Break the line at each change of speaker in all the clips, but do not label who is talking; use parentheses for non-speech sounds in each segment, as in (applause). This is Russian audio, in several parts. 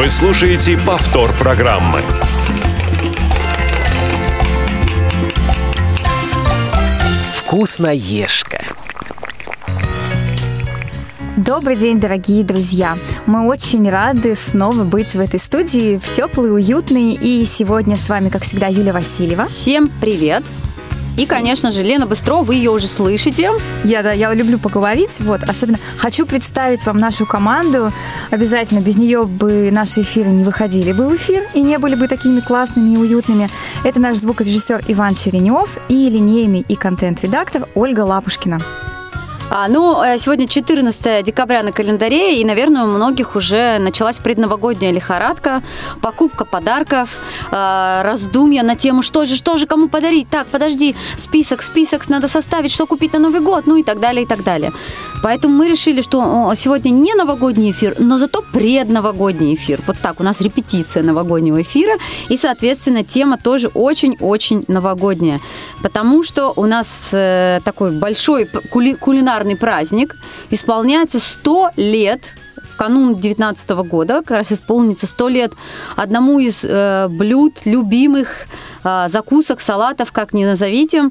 Вы слушаете повтор программы.
Вкусноежка.
Добрый день, дорогие друзья! Мы очень рады снова быть в этой студии, в теплый, уютный. И сегодня с вами, как всегда, Юлия Васильева.
Всем привет! И, конечно же, Лена Быстро, вы ее уже слышите.
Я, да, я люблю поговорить, вот, особенно хочу представить вам нашу команду. Обязательно без нее бы наши эфиры не выходили бы в эфир и не были бы такими классными и уютными. Это наш звукорежиссер Иван Черенев и линейный и контент-редактор Ольга Лапушкина.
А, ну, э, сегодня 14 декабря на календаре, и, наверное, у многих уже началась предновогодняя лихорадка, покупка подарков, э, раздумья на тему, что же, что же, кому подарить. Так, подожди, список, список надо составить, что купить на Новый год, ну и так далее, и так далее. Поэтому мы решили, что сегодня не новогодний эфир, но зато предновогодний эфир. Вот так, у нас репетиция новогоднего эфира, и, соответственно, тема тоже очень-очень новогодняя, потому что у нас э, такой большой кули- кулинар кулинарный праздник. Исполняется 100 лет в канун 19 года, как раз исполнится 100 лет одному из э, блюд, любимых э, закусок, салатов, как ни назовите.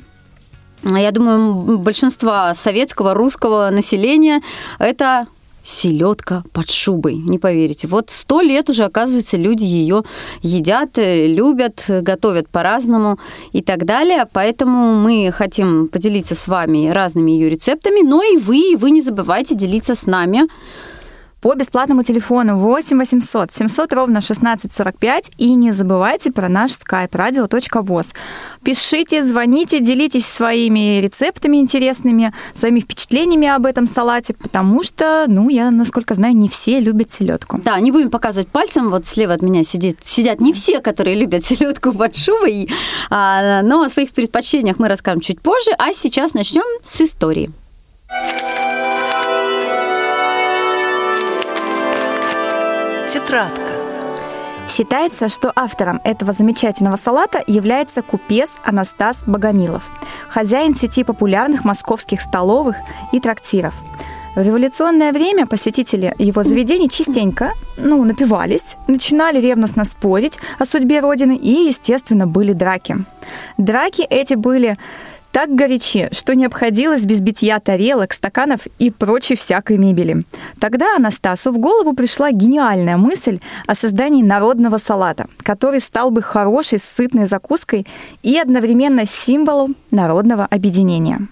Я думаю, большинство советского, русского населения это селедка под шубой. Не поверите. Вот сто лет уже, оказывается, люди ее едят, э, любят, готовят по-разному и так далее. Поэтому мы хотим поделиться с вами разными ее рецептами. Но и вы, и вы не забывайте делиться с нами
по бесплатному телефону 8 800 700 ровно 1645 и не забывайте про наш skype radio.voz. Пишите, звоните, делитесь своими рецептами интересными, своими впечатлениями об этом салате, потому что, ну, я, насколько знаю, не все любят селедку.
Да, не будем показывать пальцем, вот слева от меня сидит, сидят не все, которые любят селедку под шубой, а, но о своих предпочтениях мы расскажем чуть позже, а сейчас начнем с истории.
Тетрадка. Считается, что автором этого замечательного салата является купец Анастас Богомилов, хозяин сети популярных московских столовых и трактиров. В революционное время посетители его заведений частенько ну, напивались, начинали ревностно спорить о судьбе Родины и, естественно, были драки. Драки эти были так горячи, что не обходилось без битья тарелок, стаканов и прочей всякой мебели. Тогда Анастасу в голову пришла гениальная мысль о создании народного салата, который стал бы хорошей сытной закуской и одновременно символом народного объединения.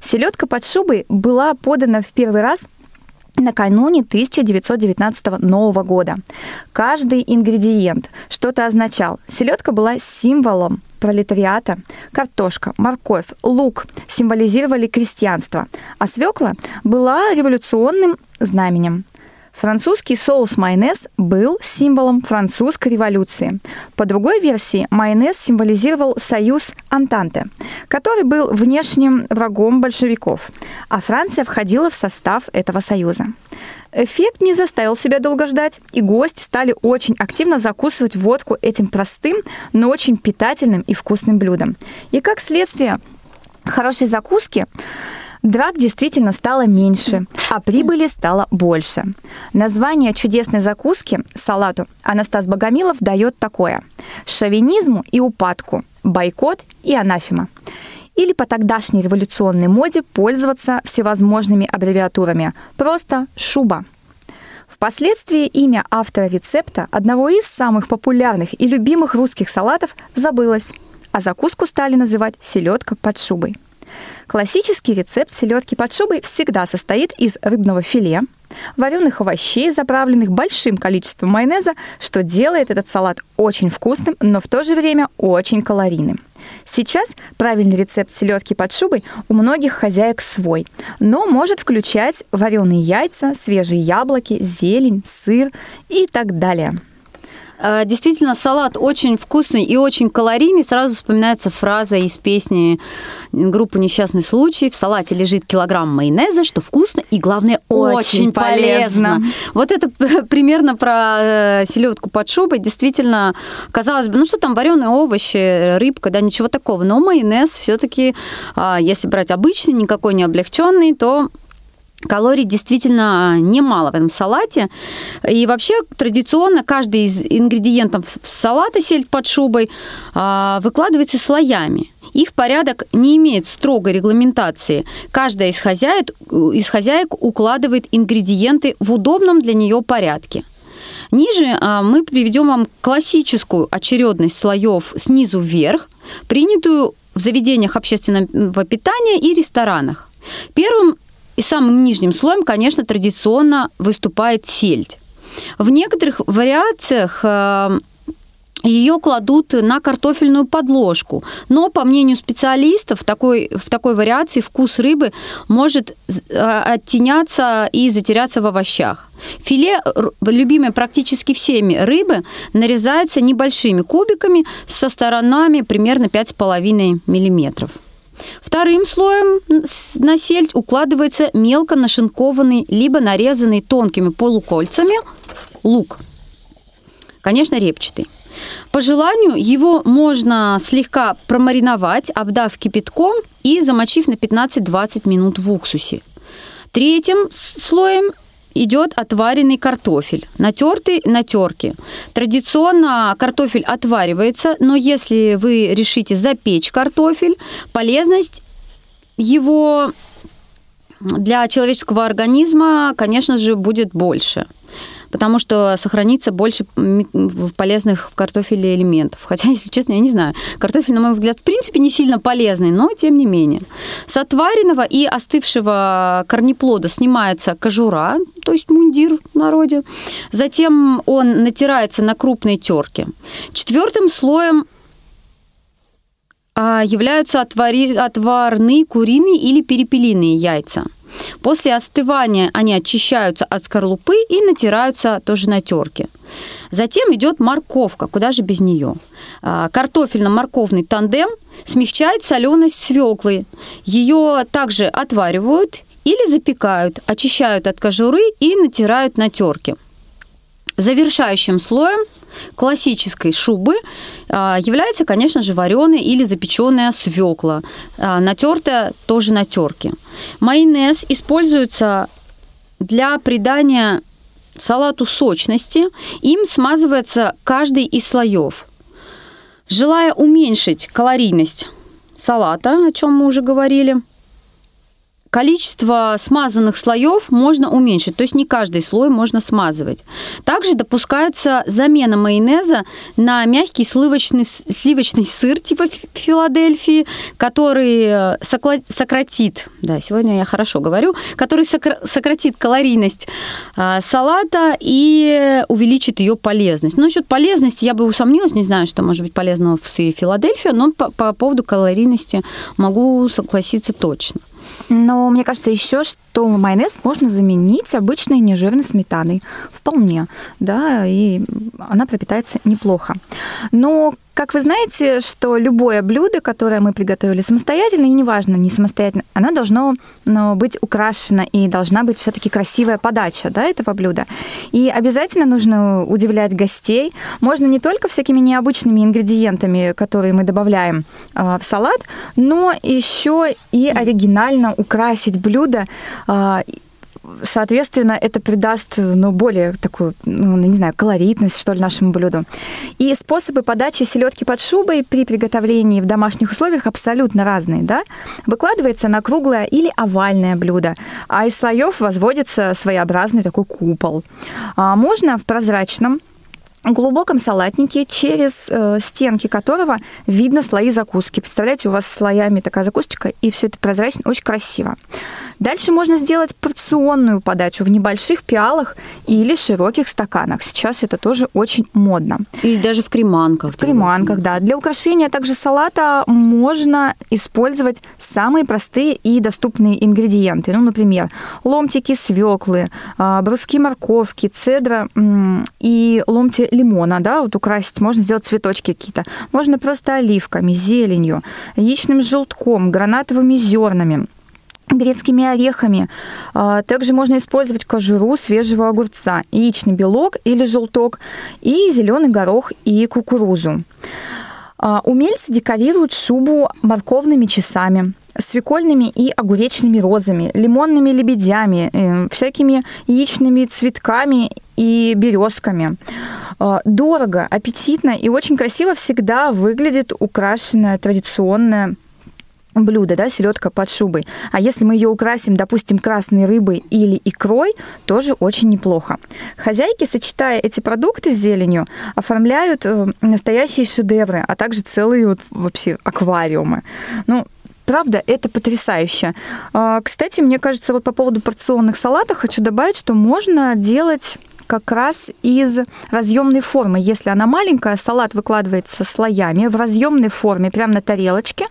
Селедка под шубой была подана в первый раз накануне 1919 Нового года. Каждый ингредиент что-то означал. Селедка была символом пролетариата, картошка, морковь, лук символизировали крестьянство, а свекла была революционным знаменем. Французский соус-майонез был символом французской революции. По другой версии, майонез символизировал союз Антанте, который был внешним врагом большевиков, а Франция входила в состав этого союза. Эффект не заставил себя долго ждать, и гости стали очень активно закусывать водку этим простым, но очень питательным и вкусным блюдом. И как следствие хорошей закуски Драк действительно стало меньше, а прибыли стало больше. Название чудесной закуски салату Анастас Богомилов дает такое. Шовинизму и упадку, бойкот и анафема. Или по тогдашней революционной моде пользоваться всевозможными аббревиатурами. Просто шуба. Впоследствии имя автора рецепта одного из самых популярных и любимых русских салатов забылось, а закуску стали называть селедка под шубой. Классический рецепт селедки под шубой всегда состоит из рыбного филе, вареных овощей, заправленных большим количеством майонеза, что делает этот салат очень вкусным, но в то же время очень калорийным. Сейчас правильный рецепт селедки под шубой у многих хозяек свой, но может включать вареные яйца, свежие яблоки, зелень, сыр и так далее.
Э, действительно, салат очень вкусный и очень калорийный. Сразу вспоминается фраза из песни группы «Несчастный случай». В салате лежит килограмм майонеза, что вкусно и, главное, очень, очень полезно. полезно. Вот это (laughs) примерно про э, селедку под шубой. Действительно, казалось бы, ну что там, вареные овощи, рыбка, да, ничего такого. Но майонез все-таки, а, если брать обычный, никакой не облегченный, то Калорий действительно немало в этом салате. И вообще традиционно каждый из ингредиентов салата сельдь под шубой а, выкладывается слоями. Их порядок не имеет строгой регламентации. Каждая из хозяек, из хозяек укладывает ингредиенты в удобном для нее порядке. Ниже а, мы приведем вам классическую очередность слоев снизу вверх, принятую в заведениях общественного питания и ресторанах. Первым и самым нижним слоем, конечно, традиционно выступает сельдь. В некоторых вариациях э, ее кладут на картофельную подложку. Но, по мнению специалистов, такой, в такой вариации вкус рыбы может э, оттеняться и затеряться в овощах. Филе, любимое практически всеми рыбы, нарезается небольшими кубиками со сторонами примерно 5,5 миллиметров. Вторым слоем на сельдь укладывается мелко нашинкованный, либо нарезанный тонкими полукольцами лук. Конечно, репчатый. По желанию его можно слегка промариновать, обдав кипятком и замочив на 15-20 минут в уксусе. Третьим слоем идет отваренный картофель, натертый на терке. Традиционно картофель отваривается, но если вы решите запечь картофель, полезность его для человеческого организма, конечно же, будет больше потому что сохранится больше полезных в картофеле элементов. Хотя, (laughs) если честно, я не знаю. Картофель, на мой взгляд, в принципе, не сильно полезный, но тем не менее. С отваренного и остывшего корнеплода снимается кожура, то есть мундир в народе. Затем он натирается на крупной терке. Четвертым слоем а, являются отвари, отварные куриные или перепелиные яйца – После остывания они очищаются от скорлупы и натираются тоже на терке. Затем идет морковка, куда же без нее. А, картофельно-морковный тандем смягчает соленость свеклы. Ее также отваривают или запекают, очищают от кожуры и натирают на терке. Завершающим слоем классической шубы а, является, конечно же, вареная или запеченная свекла, натертая тоже на терке. Майонез используется для придания салату сочности. Им смазывается каждый из слоев. Желая уменьшить калорийность салата, о чем мы уже говорили, количество смазанных слоев можно уменьшить, то есть не каждый слой можно смазывать. Также допускается замена майонеза на мягкий сливочный, сливочный сыр типа Филадельфии, который э, сократит, да, сегодня я хорошо говорю, который сократит калорийность э, салата и увеличит ее полезность. Но насчет полезности я бы усомнилась, не знаю, что может быть полезного в сыре Филадельфия, но по, по поводу калорийности могу согласиться точно.
Но мне кажется еще, что майонез можно заменить обычной нежирной сметаной. Вполне, да, и она пропитается неплохо. Но как вы знаете, что любое блюдо, которое мы приготовили самостоятельно, и неважно, не самостоятельно, оно должно ну, быть украшено и должна быть все-таки красивая подача да, этого блюда. И обязательно нужно удивлять гостей. Можно не только всякими необычными ингредиентами, которые мы добавляем э, в салат, но еще и оригинально украсить блюдо э, соответственно, это придаст, ну, более такую, ну, не знаю, колоритность, что ли, нашему блюду. И способы подачи селедки под шубой при приготовлении в домашних условиях абсолютно разные, да. Выкладывается на круглое или овальное блюдо, а из слоев возводится своеобразный такой купол. А можно в прозрачном глубоком салатнике, через э, стенки которого видно слои закуски. Представляете, у вас слоями такая закусочка, и все это прозрачно, очень красиво. Дальше можно сделать порционную подачу в небольших пиалах или широких стаканах. Сейчас это тоже очень модно.
Или даже в креманках.
В креманках, да. Для украшения также салата можно использовать самые простые и доступные ингредиенты. Ну, например, ломтики свеклы, а, бруски морковки, цедра и ломти лимона, да, вот украсить. Можно сделать цветочки какие-то. Можно просто оливками, зеленью, яичным желтком, гранатовыми зернами грецкими орехами. А, также можно использовать кожуру свежего огурца, яичный белок или желток, и зеленый горох и кукурузу. А, умельцы декорируют шубу морковными часами, свекольными и огуречными розами, лимонными лебедями, э, всякими яичными цветками и березками. Э, дорого, аппетитно и очень красиво всегда выглядит украшенная традиционная блюдо, да, селедка под шубой. А если мы ее украсим, допустим, красной рыбой или икрой, тоже очень неплохо. Хозяйки, сочетая эти продукты с зеленью, оформляют э, настоящие шедевры, а также целые вот вообще аквариумы. Ну, Правда, это потрясающе. А, кстати, мне кажется, вот по поводу порционных салатов хочу добавить, что можно делать как раз из разъемной формы. Если она маленькая, салат выкладывается слоями в разъемной форме, прямо на тарелочке,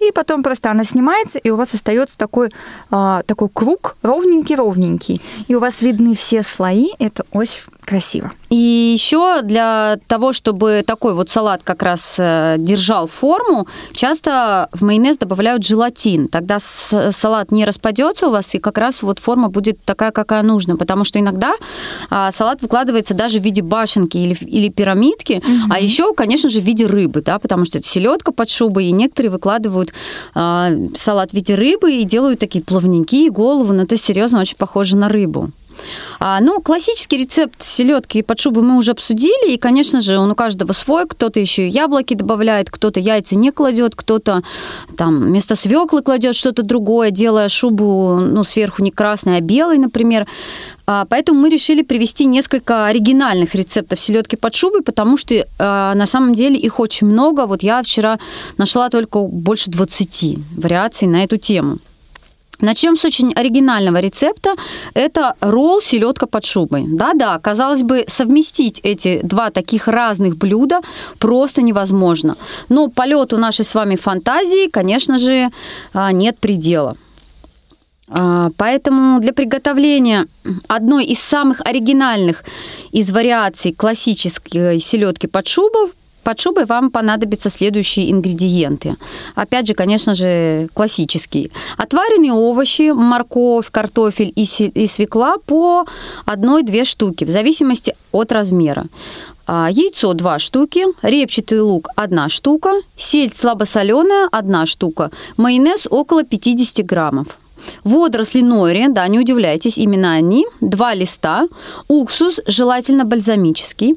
и потом просто она снимается, и у вас остается такой, а, такой круг ровненький-ровненький. И у вас видны все слои. Это очень красиво.
И еще для того, чтобы такой вот салат как раз э, держал форму, часто в майонез добавляют желатин. Тогда салат не распадется у вас, и как раз вот форма будет такая, какая нужна. Потому что иногда а, салат выкладывается даже в виде башенки или, или пирамидки, угу. а еще, конечно же, в виде рыбы, да, потому что это селедка под шубой, и некоторые выкладывают а, салат в виде рыбы и делают такие плавненькие голову, но это серьезно очень похоже на рыбу. А, ну, классический рецепт селедки под шубой мы уже обсудили, и, конечно же, он у каждого свой. Кто-то еще и яблоки добавляет, кто-то яйца не кладет, кто-то там вместо свеклы кладет что-то другое, делая шубу, ну, сверху не красной, а белой, например. А, поэтому мы решили привести несколько оригинальных рецептов селедки под шубой, потому что а, на самом деле их очень много. Вот я вчера нашла только больше 20 вариаций на эту тему. Начнем с очень оригинального рецепта. Это ролл селедка под шубой. Да-да, казалось бы, совместить эти два таких разных блюда просто невозможно. Но полету нашей с вами фантазии, конечно же, а, нет предела. А, поэтому для приготовления одной из самых оригинальных из вариаций классической селедки под шубой под шубой вам понадобятся следующие ингредиенты. Опять же, конечно же, классические. Отваренные овощи, морковь, картофель и свекла по одной-две штуки, в зависимости от размера. А, яйцо 2 штуки, репчатый лук 1 штука, сельдь слабосоленая 1 штука, майонез около 50 граммов. Водоросли нори, да, не удивляйтесь, именно они, два листа, уксус, желательно бальзамический,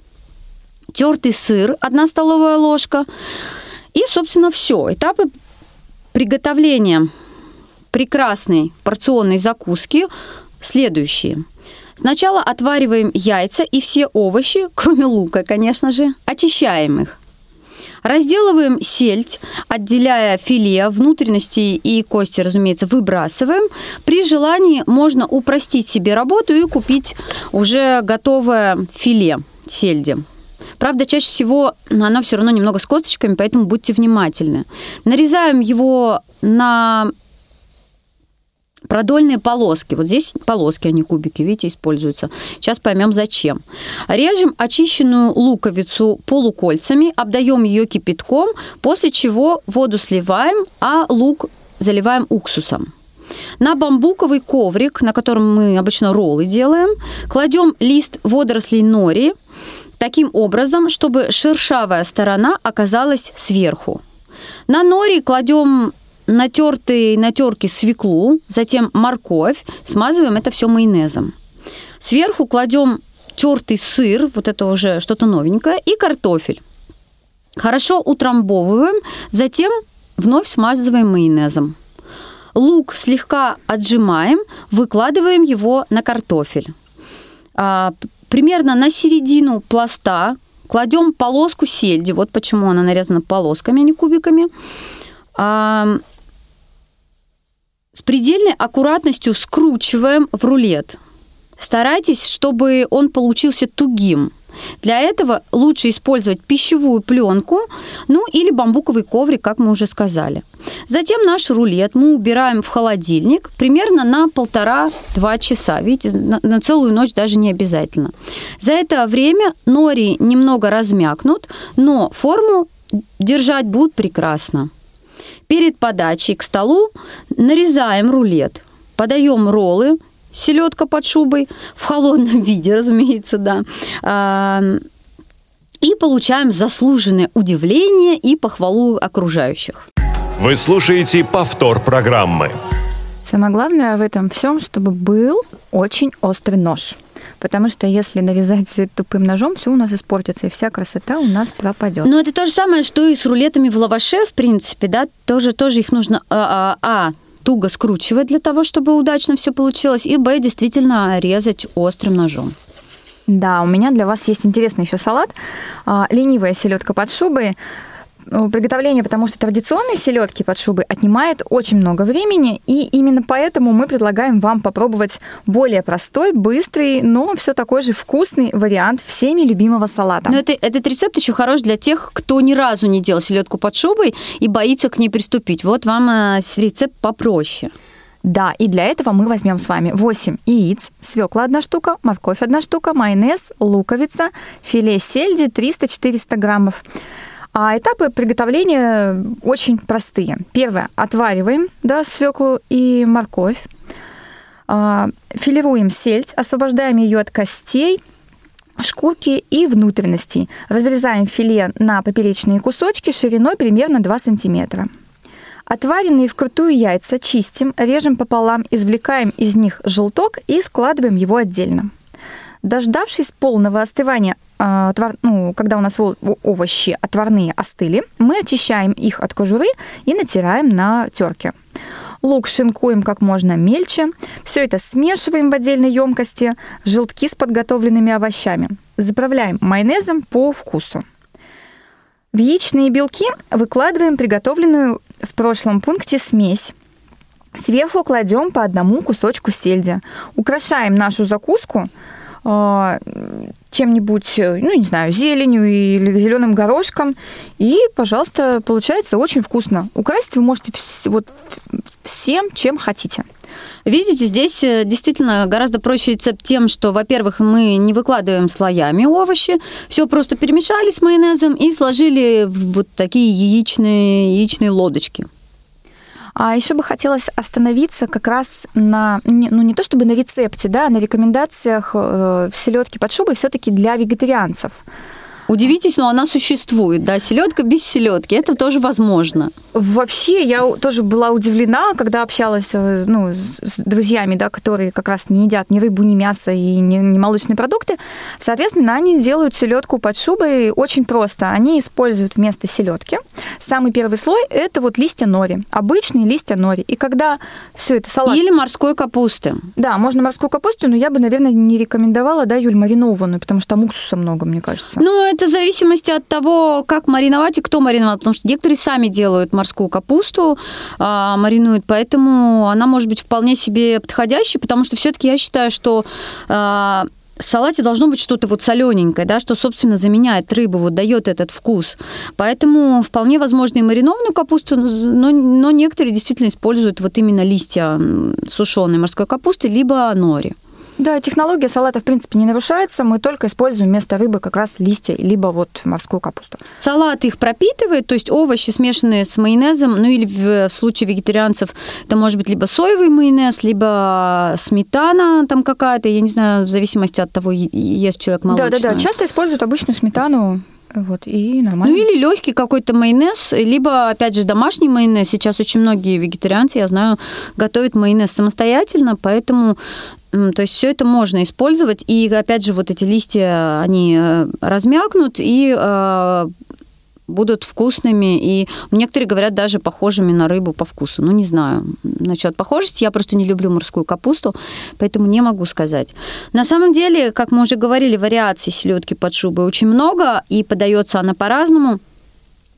тертый сыр, одна столовая ложка. И, собственно, все. Этапы приготовления прекрасной порционной закуски следующие. Сначала отвариваем яйца и все овощи, кроме лука, конечно же, очищаем их. Разделываем сельдь, отделяя филе, внутренности и кости, разумеется, выбрасываем. При желании можно упростить себе работу и купить уже готовое филе сельди. Правда, чаще всего оно все равно немного с косточками, поэтому будьте внимательны. Нарезаем его на продольные полоски. Вот здесь полоски, а не кубики, видите, используются. Сейчас поймем, зачем. Режем очищенную луковицу полукольцами, обдаем ее кипятком, после чего воду сливаем, а лук заливаем уксусом. На бамбуковый коврик, на котором мы обычно роллы делаем, кладем лист водорослей нори, таким образом, чтобы шершавая сторона оказалась сверху. На нори кладем натертые на терке свеклу, затем морковь, смазываем это все майонезом. Сверху кладем тертый сыр, вот это уже что-то новенькое, и картофель. Хорошо утрамбовываем, затем вновь смазываем майонезом. Лук слегка отжимаем, выкладываем его на картофель. Примерно на середину пласта кладем полоску сельди. Вот почему она нарезана полосками, а не кубиками. А, с предельной аккуратностью скручиваем в рулет. Старайтесь, чтобы он получился тугим. Для этого лучше использовать пищевую пленку, ну или бамбуковый коврик, как мы уже сказали. Затем наш рулет мы убираем в холодильник примерно на полтора-два часа. Видите, на, на целую ночь даже не обязательно. За это время нори немного размякнут, но форму держать будут прекрасно. Перед подачей к столу нарезаем рулет, подаем роллы селедка под шубой, в холодном (laughs) виде, разумеется, да. И получаем заслуженное удивление и похвалу окружающих.
Вы слушаете повтор программы.
Самое главное в этом всем, чтобы был очень острый нож. Потому что если нарезать все тупым ножом, все у нас испортится, и вся красота у нас пропадет.
Но это то же самое, что и с рулетами в лаваше, в принципе, да, тоже, тоже их нужно, а, а, а туго скручивать для того, чтобы удачно все получилось, и б, действительно резать острым ножом.
Да, у меня для вас есть интересный еще салат. А, ленивая селедка под шубой. Ну, приготовление, потому что традиционные селедки под шубой отнимает очень много времени, и именно поэтому мы предлагаем вам попробовать более простой, быстрый, но все такой же вкусный вариант всеми любимого салата.
Но это, этот рецепт еще хорош для тех, кто ни разу не делал селедку под шубой и боится к ней приступить. Вот вам э, рецепт попроще.
Да, и для этого мы возьмем с вами 8 яиц, свекла одна штука, морковь одна штука, майонез, луковица, филе сельди 300-400 граммов. А этапы приготовления очень простые. Первое. Отвариваем да, свеклу и морковь. А, филируем сельдь, освобождаем ее от костей, шкурки и внутренностей. Разрезаем филе на поперечные кусочки шириной примерно 2 сантиметра. Отваренные вкрутую яйца чистим, режем пополам, извлекаем из них желток и складываем его отдельно. Дождавшись полного остывания, а, ну, когда у нас овощи отварные остыли, мы очищаем их от кожуры и натираем на терке. Лук шинкуем как можно мельче. Все это смешиваем в отдельной емкости. Желтки с подготовленными овощами. Заправляем майонезом по вкусу. В яичные белки выкладываем приготовленную в прошлом пункте смесь. Сверху кладем по одному кусочку сельди. Украшаем нашу закуску чем-нибудь, ну, не знаю, зеленью или зеленым горошком. И, пожалуйста, получается очень вкусно. Украсить вы можете вот всем, чем хотите.
Видите, здесь э, действительно гораздо проще рецепт тем, что, во-первых, мы не выкладываем слоями овощи, все просто перемешали с майонезом и сложили в вот такие яичные, яичные лодочки.
А еще бы хотелось остановиться как раз на, ну не то чтобы на рецепте, да, а на рекомендациях э, селедки под шубой все-таки для вегетарианцев.
Удивитесь, но она существует, да, селедка без селедки, это тоже возможно.
Вообще, я тоже была удивлена, когда общалась э, ну, с друзьями, да, которые как раз не едят ни рыбу, ни мясо и ни, ни молочные продукты. Соответственно, они делают селедку под шубой очень просто. Они используют вместо селедки самый первый слой это вот листья нори, обычные листья нори. И когда все это салат...
Или морской капусты.
Да, можно морскую капусту, но я бы, наверное, не рекомендовала, да, Юль, маринованную, потому что там уксуса много, мне кажется.
Ну, это в зависимости от того, как мариновать и кто мариновал, потому что некоторые сами делают морскую капусту, а, маринуют, поэтому она может быть вполне себе подходящей, потому что все-таки я считаю, что а, в салате должно быть что-то вот солененькое, да, что, собственно, заменяет рыбу, вот дает этот вкус. Поэтому вполне возможно и маринованную капусту, но, но некоторые действительно используют вот именно листья сушеной морской капусты, либо нори.
Да, технология салата, в принципе, не нарушается. Мы только используем вместо рыбы как раз листья, либо вот морскую капусту.
Салат их пропитывает, то есть овощи, смешанные с майонезом, ну или в, в случае вегетарианцев это может быть либо соевый майонез, либо сметана там какая-то, я не знаю, в зависимости от того, ест человек молочную.
Да-да-да, часто используют обычную сметану, вот, и нормально.
Ну или легкий какой-то майонез, либо, опять же, домашний майонез. Сейчас очень многие вегетарианцы, я знаю, готовят майонез самостоятельно, поэтому то есть все это можно использовать, и опять же вот эти листья, они э, размякнут и э, будут вкусными, и некоторые говорят даже похожими на рыбу по вкусу. Ну, не знаю насчет похожести, я просто не люблю морскую капусту, поэтому не могу сказать. На самом деле, как мы уже говорили, вариаций селедки под шубой очень много, и подается она по-разному.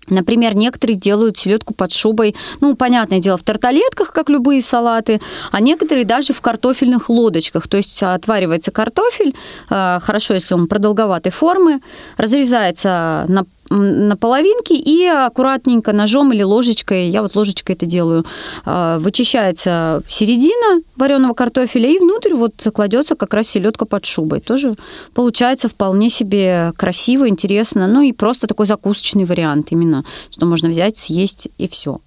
Например, некоторые делают селедку под шубой, ну, понятное дело, в тарталетках, как любые салаты, а некоторые даже в картофельных лодочках. То есть отваривается картофель, э, хорошо, если он продолговатой формы, разрезается на на половинки и аккуратненько ножом или ложечкой, я вот ложечкой это делаю, а, вычищается середина вареного картофеля и внутрь вот кладется как раз селедка под шубой. Тоже получается вполне себе красиво, интересно, ну и просто такой закусочный вариант именно, что можно взять, съесть и все.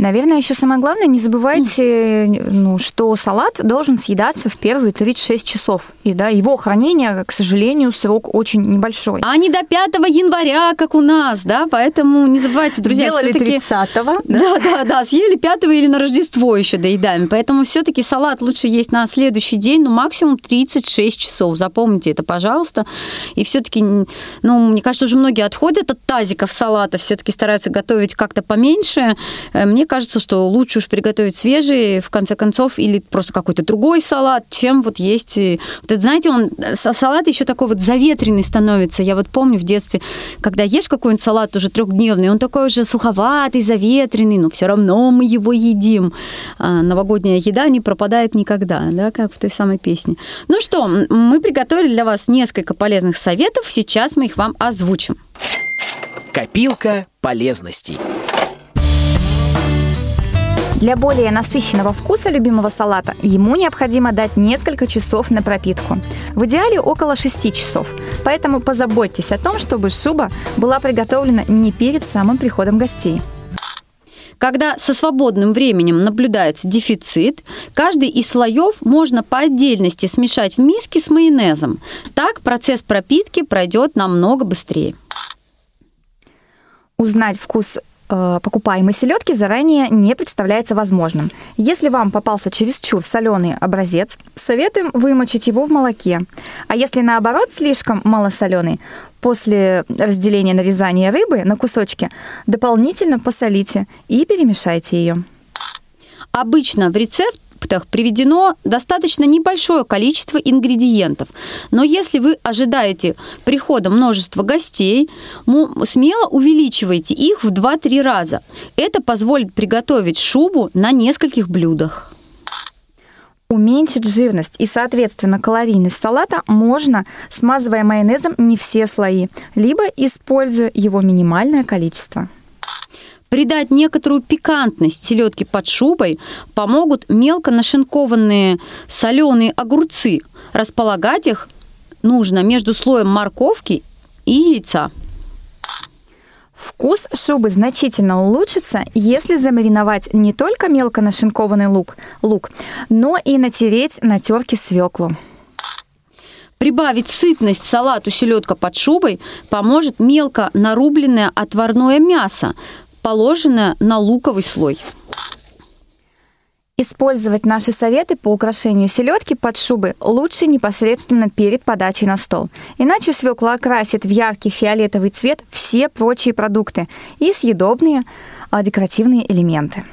Наверное, еще самое главное, не забывайте, ну, что салат должен съедаться в первые 36 часов. И да, его хранение, к сожалению, срок очень небольшой.
А не до 5 января, как у нас, да, поэтому не забывайте, друзья,
Сделали
всё-таки-
30-го.
Да, да, да, съели 5 или на Рождество еще доедаем. Поэтому все-таки салат лучше есть на следующий день, ну, максимум 36 часов. Запомните это, пожалуйста. И все-таки, ну, мне кажется, уже многие отходят от тазиков салата, все-таки стараются готовить как-то поменьше. Э, Мне кажется, что лучше уж приготовить свежий, в конце концов, или просто какой-то другой салат, чем вот есть... э, Вот это, знаете, он са- салат еще такой вот заветренный становится. Я вот помню в детстве, когда ешь какой-нибудь салат уже трехдневный, он такой уже суховатый, заветренный, но все равно мы его едим. А новогодняя еда не пропадает никогда, да, как в той самой песне. Ну что, мы приготовили для вас несколько полезных советов, сейчас мы их вам озвучим.
Копилка полезностей.
Для более насыщенного вкуса любимого салата ему необходимо дать несколько часов на пропитку. В идеале около 6 часов. Поэтому позаботьтесь о том, чтобы шуба была приготовлена не перед самым приходом гостей.
Когда со свободным временем наблюдается дефицит, каждый из слоев можно по отдельности смешать в миске с майонезом. Так процесс пропитки пройдет намного быстрее.
Узнать вкус покупаемой селедки заранее не представляется возможным. Если вам попался чересчур соленый образец, советуем вымочить его в молоке. А если наоборот слишком малосоленый, после разделения нарезания рыбы на кусочки дополнительно посолите и перемешайте ее.
Обычно в рецептах приведено достаточно небольшое количество ингредиентов, но если вы ожидаете прихода множества гостей, смело увеличивайте их в 2-3 раза. Это позволит приготовить шубу на нескольких блюдах.
Уменьшить жирность и, соответственно, калорийность салата можно, смазывая майонезом не все слои, либо используя его минимальное количество.
Придать некоторую пикантность селедке под шубой помогут мелко нашинкованные соленые огурцы. Располагать их нужно между слоем морковки и яйца.
Вкус шубы значительно улучшится, если замариновать не только мелко нашинкованный лук, лук но и натереть на терке свеклу.
Прибавить сытность салату селедка под шубой поможет мелко нарубленное отварное мясо, положенное на луковый слой.
Использовать наши советы по украшению селедки под шубы лучше непосредственно перед подачей на стол. Иначе свекла окрасит в яркий фиолетовый цвет все прочие продукты и съедобные а, декоративные элементы.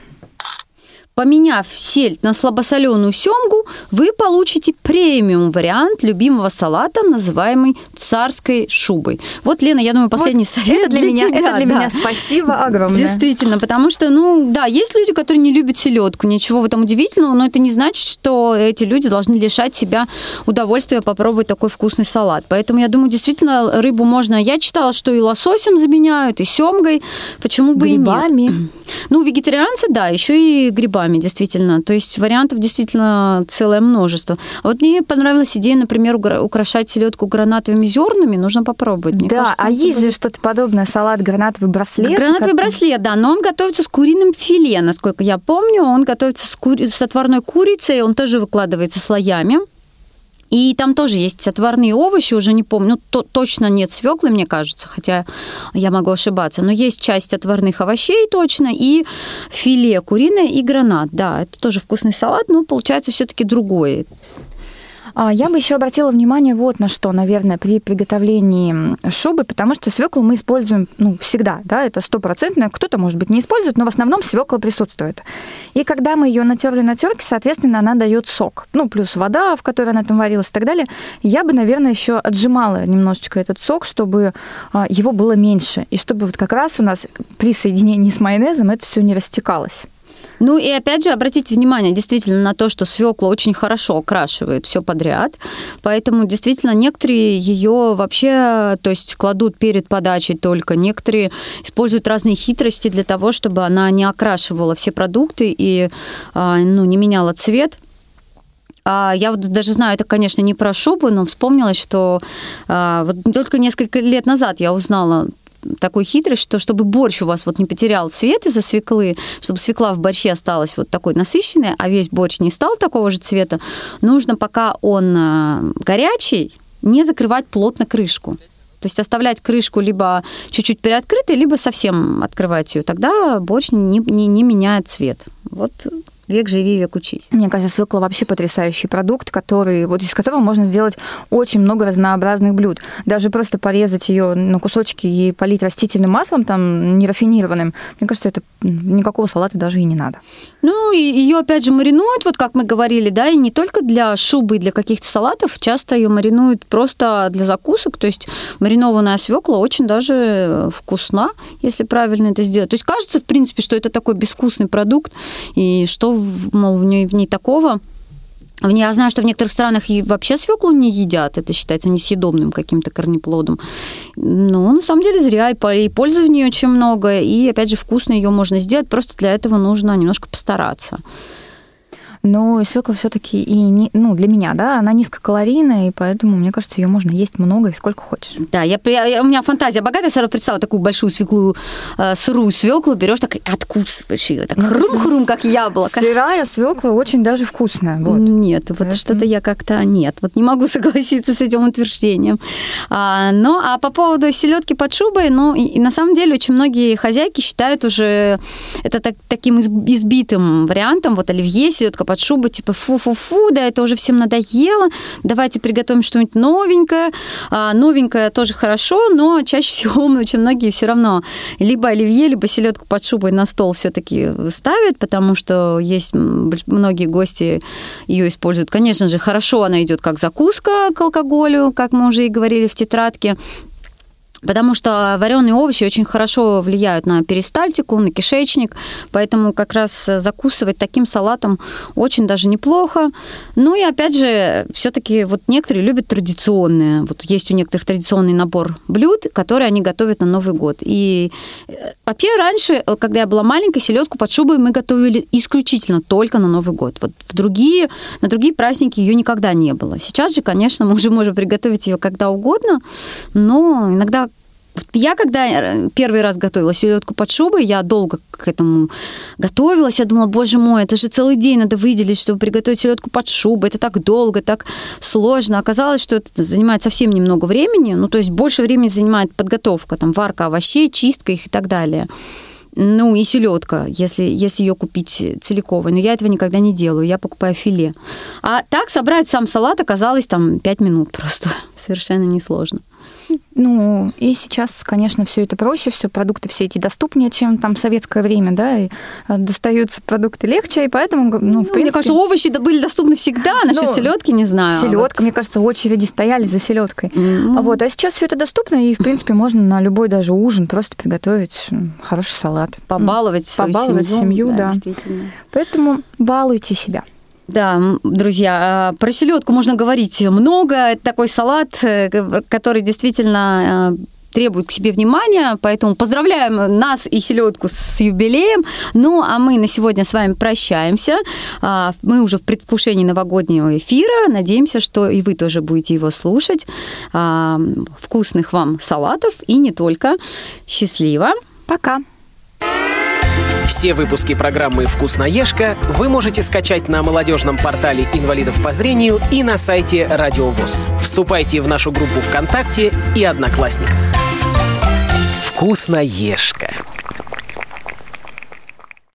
Поменяв сельдь на слабосоленую семгу, вы получите премиум вариант любимого салата, называемый царской шубой. Вот, Лена, я думаю, последний
Вот
совет
это для, меня,
тебя,
это для
да.
меня спасибо огромное.
Действительно, потому что, ну, да, есть люди, которые не любят селедку, ничего в этом удивительного, но это не значит, что эти люди должны лишать себя удовольствия попробовать такой вкусный салат. Поэтому я думаю, действительно, рыбу можно. Я читала, что и лососем заменяют, и семгой. Почему бы и
Грибами.
нет? Ну, вегетарианцы, да, еще и грибами, действительно. То есть вариантов действительно целое множество. А вот мне понравилась идея, например, украшать селедку гранатовыми зернами. Нужно попробовать. Мне
да,
кажется,
а есть
будет
же что-то подобное, салат гранатовый браслет.
Гранатовый
как-
браслет, да, но он готовится с куриным филе, насколько я помню. Он готовится с, кури- с отварной курицей, он тоже выкладывается слоями. И там тоже есть отварные овощи, уже не помню, ну, то, точно нет свеклы, мне кажется, хотя я могу ошибаться. Но есть часть отварных овощей точно, и филе куриное, и гранат. Да, это тоже вкусный салат, но получается все-таки другой.
А, Я бы еще обратила внимание вот на что, наверное, при приготовлении шубы, потому что свеклу мы используем ну, всегда, да, это стопроцентно. Кто-то, может быть, не использует, но в основном свекла присутствует. И когда мы ее натерли на терке, соответственно, она дает сок. Ну, плюс вода, в которой она там варилась и так далее. Я бы, наверное, еще отжимала немножечко этот сок, чтобы а, его было меньше. И чтобы вот как раз у нас при соединении с майонезом это все не растекалось.
Ну и опять же обратите внимание действительно на то, что свекла очень хорошо окрашивает все подряд, поэтому действительно некоторые ее вообще, то есть кладут перед подачей только, некоторые используют разные хитрости для того, чтобы она не окрашивала все продукты и а, ну, не меняла цвет. А Я вот даже знаю, это, конечно, не про шубу, но вспомнилось, что а, вот только несколько лет назад я узнала такую хитрость, что чтобы борщ у вас вот не потерял цвет из-за свеклы, чтобы свекла в борще осталась вот такой насыщенной, а весь борщ не стал такого же цвета, нужно, пока он э, горячий, не закрывать плотно крышку. То есть оставлять крышку либо чуть-чуть приоткрытой, либо совсем открывать ее. Тогда борщ не, не, не меняет цвет. Вот Век живи, век учись.
Мне кажется, свекла вообще потрясающий продукт, который, вот из которого можно сделать очень много разнообразных блюд. Даже просто порезать ее на кусочки и полить растительным маслом, там, нерафинированным, мне кажется, это никакого салата даже и не надо.
Ну, и ее, опять же, маринуют, вот как мы говорили, да, и не только для шубы и для каких-то салатов, часто ее маринуют просто для закусок, то есть маринованная свекла очень даже вкусна, если правильно это сделать. То есть кажется, в принципе, что это такой безвкусный продукт, и что мол, в ней, в ней такого. Я знаю, что в некоторых странах и вообще свеклу не едят, это считается несъедобным каким-то корнеплодом. Но на самом деле зря, и пользы в ней очень много, и опять же вкусно ее можно сделать, просто для этого нужно немножко постараться
но свекла все-таки и не, ну, для меня, да, она низкокалорийная, и поэтому, мне кажется, ее можно есть много и сколько хочешь.
Да, я, я, у меня фантазия богатая, сразу представила такую большую свеклу, э, сырую свеклу, берешь так и откусываешь ее, так ну, хрум-хрум, как яблоко.
Сырая свекла очень даже вкусная. Вот.
Нет, вот Поэтому... что-то я как-то нет, вот не могу (laughs) согласиться с этим утверждением. А, ну, а по поводу селедки под шубой, ну, и, и на самом деле очень многие хозяйки считают уже это так, таким избитым вариантом, вот оливье, селедка под шубу, типа фу-фу-фу, да, это уже всем надоело, давайте приготовим что-нибудь новенькое. А, новенькое тоже хорошо, но чаще всего очень многие все равно либо оливье, либо селедку под шубой на стол все-таки ставят, потому что есть многие гости ее используют. Конечно же, хорошо она идет как закуска к алкоголю, как мы уже и говорили в тетрадке. Потому что вареные овощи очень хорошо влияют на перистальтику, на кишечник, поэтому как раз закусывать таким салатом очень даже неплохо. Ну и опять же, все-таки вот некоторые любят традиционные. Вот есть у некоторых традиционный набор блюд, которые они готовят на Новый год. И э, вообще раньше, когда я была маленькой, селедку под шубой мы готовили исключительно только на Новый год. Вот в другие, на другие праздники ее никогда не было. Сейчас же, конечно, мы уже можем приготовить ее когда угодно, но иногда я когда э, первый раз готовила селедку под шубой, я долго к этому готовилась. Я думала, боже мой, это же целый день надо выделить, чтобы приготовить селедку под шубой. Это так долго, так сложно. Оказалось, что это занимает совсем немного времени. Ну, то есть больше времени занимает подготовка, там, варка овощей, чистка их и так далее. Ну, и селедка, если, если ее купить целиковой. Но я этого никогда не делаю, я покупаю филе. А так собрать сам салат оказалось там 5 минут просто. (laughs) Совершенно несложно.
Ну, и сейчас, конечно, все это проще, все продукты все эти доступнее, чем там в советское время, да, и а, достаются продукты легче, и поэтому, ну, в ну, принципе...
Мне кажется, овощи да были доступны всегда, а насчет ну, селедки не знаю.
Селедка, вот. мне кажется, очереди стояли за селедкой. Mm-hmm. Вот, а сейчас все это доступно, и, в принципе, можно на любой даже ужин просто приготовить хороший салат.
Побаловать свою
Побаловать
семью,
семью да. да. Поэтому балуйте себя.
Да, друзья, про селедку можно говорить много. Это такой салат, э, который действительно э, требует к себе внимания, поэтому поздравляем нас и селедку с юбилеем. Ну, а мы на сегодня с вами прощаемся. А, мы уже в предвкушении новогоднего эфира. Надеемся, что и вы тоже будете его слушать. А, вкусных вам салатов и не только. Счастливо.
Пока.
Все выпуски программы «Вкусноежка» вы можете скачать на молодежном портале инвалидов по зрению и на сайте Радио ВОЗ. Вступайте в нашу группу ВКонтакте и Одноклассниках. «Вкусноежка».